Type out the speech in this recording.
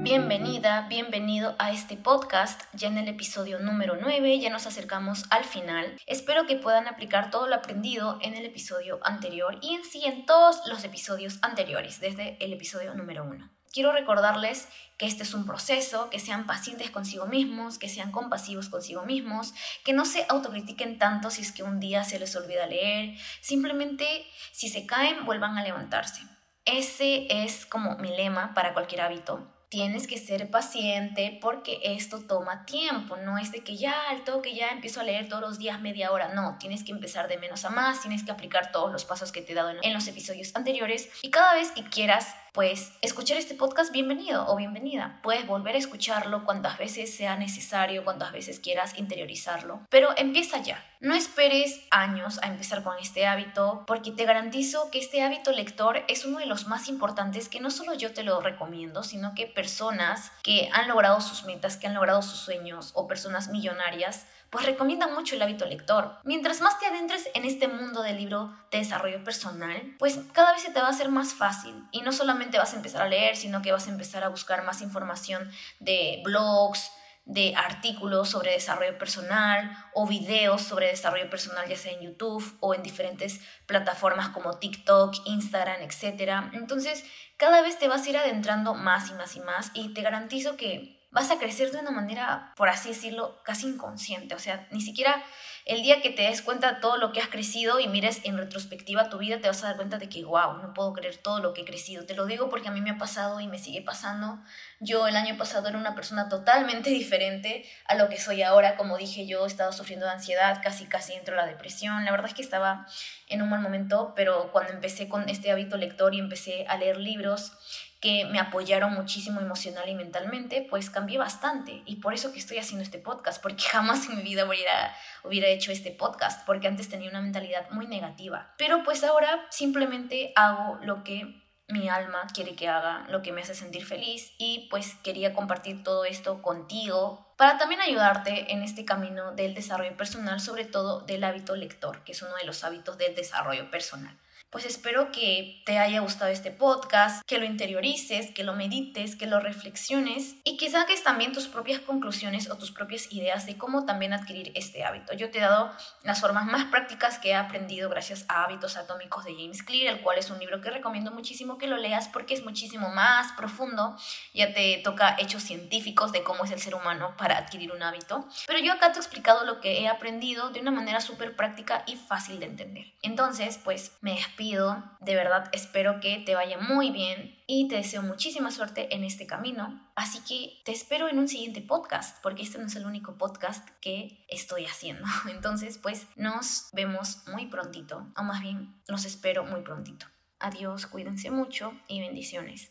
Bienvenida, bienvenido a este podcast, ya en el episodio número 9, ya nos acercamos al final. Espero que puedan aplicar todo lo aprendido en el episodio anterior y en sí en todos los episodios anteriores, desde el episodio número 1. Quiero recordarles que este es un proceso, que sean pacientes consigo mismos, que sean compasivos consigo mismos, que no se autocritiquen tanto si es que un día se les olvida leer, simplemente si se caen vuelvan a levantarse. Ese es como mi lema para cualquier hábito tienes que ser paciente porque esto toma tiempo, no es de que ya al toque ya empiezo a leer todos los días media hora, no, tienes que empezar de menos a más, tienes que aplicar todos los pasos que te he dado en los episodios anteriores y cada vez que quieras pues escuchar este podcast, bienvenido o bienvenida. Puedes volver a escucharlo cuantas veces sea necesario, cuantas veces quieras interiorizarlo, pero empieza ya. No esperes años a empezar con este hábito, porque te garantizo que este hábito lector es uno de los más importantes que no solo yo te lo recomiendo, sino que personas que han logrado sus metas, que han logrado sus sueños o personas millonarias pues recomienda mucho el hábito lector. Mientras más te adentres en este mundo del libro de desarrollo personal, pues cada vez se te va a hacer más fácil y no solamente vas a empezar a leer, sino que vas a empezar a buscar más información de blogs, de artículos sobre desarrollo personal o videos sobre desarrollo personal, ya sea en YouTube o en diferentes plataformas como TikTok, Instagram, etc. Entonces, cada vez te vas a ir adentrando más y más y más y te garantizo que vas a crecer de una manera, por así decirlo, casi inconsciente. O sea, ni siquiera el día que te des cuenta de todo lo que has crecido y mires en retrospectiva tu vida, te vas a dar cuenta de que, wow, no puedo creer todo lo que he crecido. Te lo digo porque a mí me ha pasado y me sigue pasando. Yo el año pasado era una persona totalmente diferente a lo que soy ahora. Como dije, yo he estado sufriendo de ansiedad, casi casi entro a la depresión. La verdad es que estaba en un mal momento, pero cuando empecé con este hábito lector y empecé a leer libros, que me apoyaron muchísimo emocional y mentalmente, pues cambié bastante. Y por eso que estoy haciendo este podcast, porque jamás en mi vida hubiera, hubiera hecho este podcast, porque antes tenía una mentalidad muy negativa. Pero pues ahora simplemente hago lo que mi alma quiere que haga, lo que me hace sentir feliz y pues quería compartir todo esto contigo para también ayudarte en este camino del desarrollo personal, sobre todo del hábito lector, que es uno de los hábitos del desarrollo personal pues espero que te haya gustado este podcast, que lo interiorices, que lo medites, que lo reflexiones y que saques también tus propias conclusiones o tus propias ideas de cómo también adquirir este hábito. Yo te he dado las formas más prácticas que he aprendido gracias a Hábitos Atómicos de James Clear, el cual es un libro que recomiendo muchísimo que lo leas porque es muchísimo más profundo, ya te toca hechos científicos de cómo es el ser humano para adquirir un hábito. Pero yo acá te he explicado lo que he aprendido de una manera súper práctica y fácil de entender. Entonces, pues me pido, de verdad espero que te vaya muy bien y te deseo muchísima suerte en este camino. Así que te espero en un siguiente podcast, porque este no es el único podcast que estoy haciendo. Entonces, pues nos vemos muy prontito, o más bien los espero muy prontito. Adiós, cuídense mucho y bendiciones.